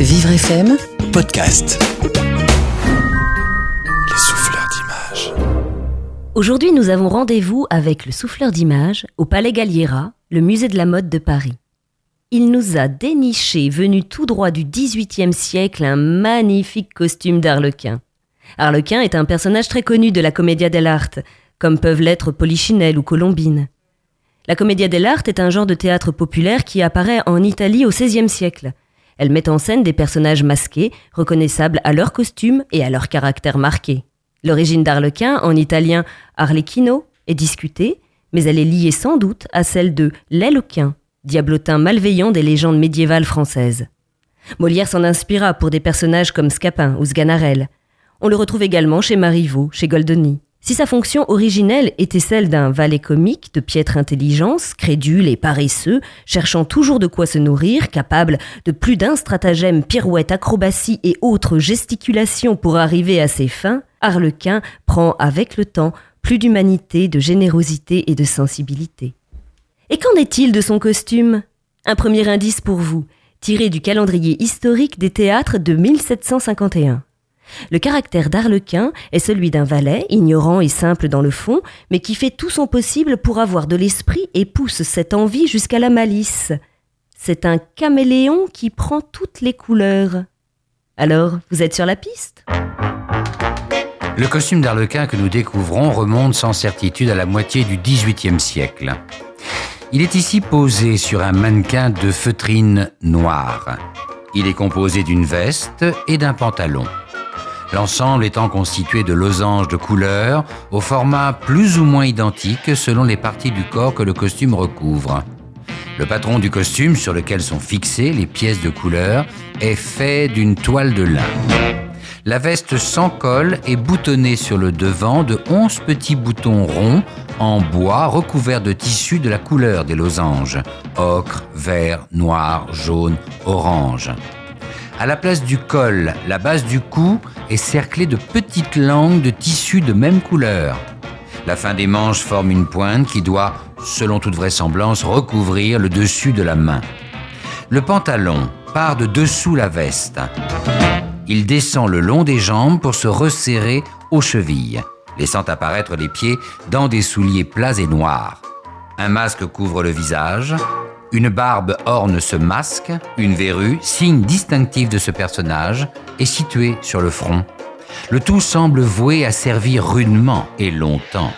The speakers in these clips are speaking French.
Vivre FM Podcast. Les souffleurs d'images. Aujourd'hui, nous avons rendez-vous avec le souffleur d'images au Palais Galliera, le musée de la mode de Paris. Il nous a déniché, venu tout droit du XVIIIe siècle, un magnifique costume d'Arlequin. Arlequin est un personnage très connu de la commedia dell'arte, comme peuvent l'être Polichinelle ou Colombine. La commedia dell'arte est un genre de théâtre populaire qui apparaît en Italie au XVIe siècle. Elle met en scène des personnages masqués, reconnaissables à leur costume et à leur caractère marqué. L'origine d'Arlequin, en italien Arlecchino, est discutée, mais elle est liée sans doute à celle de l'Ailequin, diablotin malveillant des légendes médiévales françaises. Molière s'en inspira pour des personnages comme Scapin ou Sganarelle. On le retrouve également chez Marivaux, chez Goldoni. Si sa fonction originelle était celle d'un valet comique de piètre intelligence, crédule et paresseux, cherchant toujours de quoi se nourrir, capable de plus d'un stratagème, pirouette, acrobatie et autres gesticulations pour arriver à ses fins, Harlequin prend avec le temps plus d'humanité, de générosité et de sensibilité. Et qu'en est-il de son costume? Un premier indice pour vous, tiré du calendrier historique des théâtres de 1751. Le caractère d'Arlequin est celui d'un valet, ignorant et simple dans le fond, mais qui fait tout son possible pour avoir de l'esprit et pousse cette envie jusqu'à la malice. C'est un caméléon qui prend toutes les couleurs. Alors, vous êtes sur la piste? Le costume d'Arlequin que nous découvrons remonte sans certitude à la moitié du XVIIIe siècle. Il est ici posé sur un mannequin de feutrine noire. Il est composé d'une veste et d'un pantalon l'ensemble étant constitué de losanges de couleurs au format plus ou moins identique selon les parties du corps que le costume recouvre. Le patron du costume sur lequel sont fixées les pièces de couleur est fait d'une toile de lin. La veste sans col est boutonnée sur le devant de onze petits boutons ronds en bois recouverts de tissu de la couleur des losanges ocre, vert, noir, jaune, orange. À la place du col, la base du cou est cerclée de petites langues de tissu de même couleur. La fin des manches forme une pointe qui doit, selon toute vraisemblance, recouvrir le dessus de la main. Le pantalon part de dessous la veste. Il descend le long des jambes pour se resserrer aux chevilles, laissant apparaître les pieds dans des souliers plats et noirs. Un masque couvre le visage, une barbe orne ce masque, une verrue, signe distinctif de ce personnage, est située sur le front. Le tout semble voué à servir rudement et longtemps.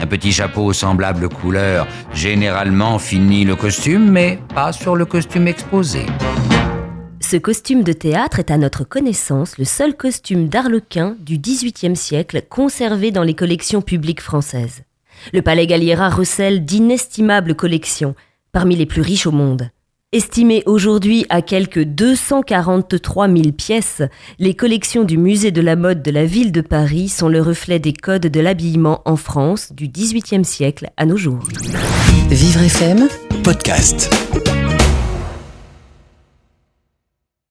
Un petit chapeau semblable couleur généralement finit le costume, mais pas sur le costume exposé. Ce costume de théâtre est à notre connaissance le seul costume d'arlequin du XVIIIe siècle conservé dans les collections publiques françaises. Le Palais Galliera recèle d'inestimables collections, parmi les plus riches au monde. Estimées aujourd'hui à quelques 243 000 pièces, les collections du musée de la mode de la ville de Paris sont le reflet des codes de l'habillement en France du XVIIIe siècle à nos jours. Vivre FM Podcast.